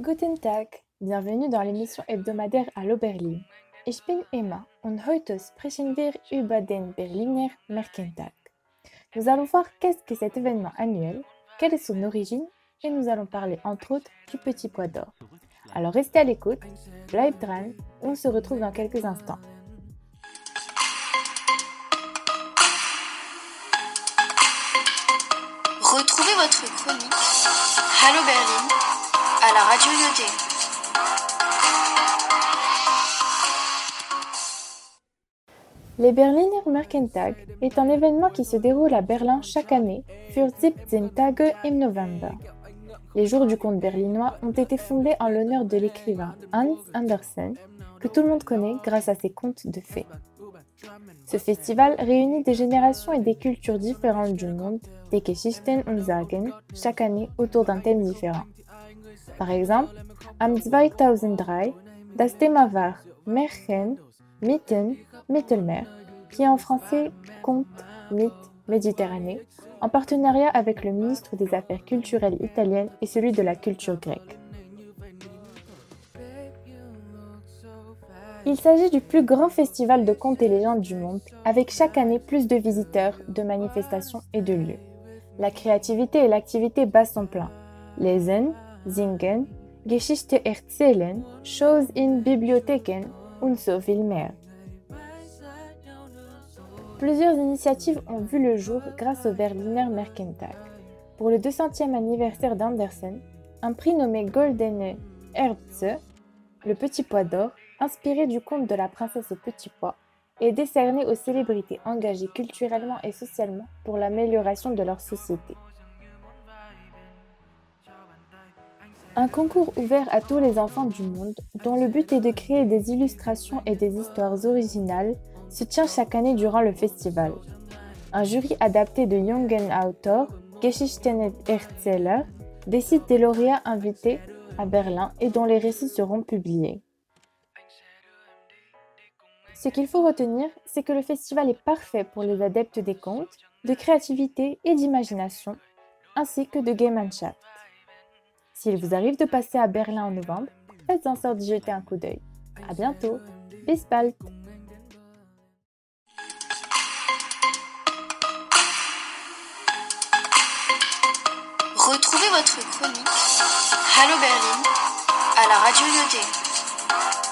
Guten Tag, bienvenue dans l'émission hebdomadaire à l'Oberlin. Ich bin Emma und heute sprechen wir über den Berliner Merkentag. Nous allons voir qu'est-ce que cet événement annuel, quelle est son origine et nous allons parler entre autres du petit pois d'or. Alors restez à l'écoute, bleibt dran, on se retrouve dans quelques instants. Retrouvez votre chronique Hallo Berlin à la radio. Les Berliner Merkentag est un événement qui se déroule à Berlin chaque année, für 17 Tage im November. Les jours du conte berlinois ont été fondés en l'honneur de l'écrivain Hans Andersen, que tout le monde connaît grâce à ses contes de fées. Ce festival réunit des générations et des cultures différentes du monde, des Geschichten und Sagen, chaque année autour d'un thème différent. Par exemple, am 2003, das Thema war Märchen, Mythen, Mittelmeer, qui en français conte, mythe, Méditerranée, en partenariat avec le ministre des Affaires culturelles italiennes et celui de la culture grecque. Il s'agit du plus grand festival de contes et légendes du monde, avec chaque année plus de visiteurs, de manifestations et de lieux. La créativité et l'activité battent son plein. Lesen, singen, Geschichte erzählen, shows in Bibliotheken und so viel mehr. Plusieurs initiatives ont vu le jour grâce au Berliner Merkentag. Pour le 200e anniversaire d'Andersen, un prix nommé Goldene Erbse, le petit pois d'or, inspiré du conte de la princesse au petit pois, est décerné aux célébrités engagées culturellement et socialement pour l'amélioration de leur société. Un concours ouvert à tous les enfants du monde, dont le but est de créer des illustrations et des histoires originales, se tient chaque année durant le festival. Un jury adapté de Jungen Autor, Geschichten Erzähler, décide des lauréats invités à Berlin et dont les récits seront publiés. Ce qu'il faut retenir, c'est que le festival est parfait pour les adeptes des contes, de créativité et d'imagination, ainsi que de Gemeinschaft. S'il vous arrive de passer à Berlin en novembre, faites en sorte d'y jeter un coup d'œil. À bientôt! Bis bald! Retrouvez votre chronique Hallo Berlin à la radio Yoté.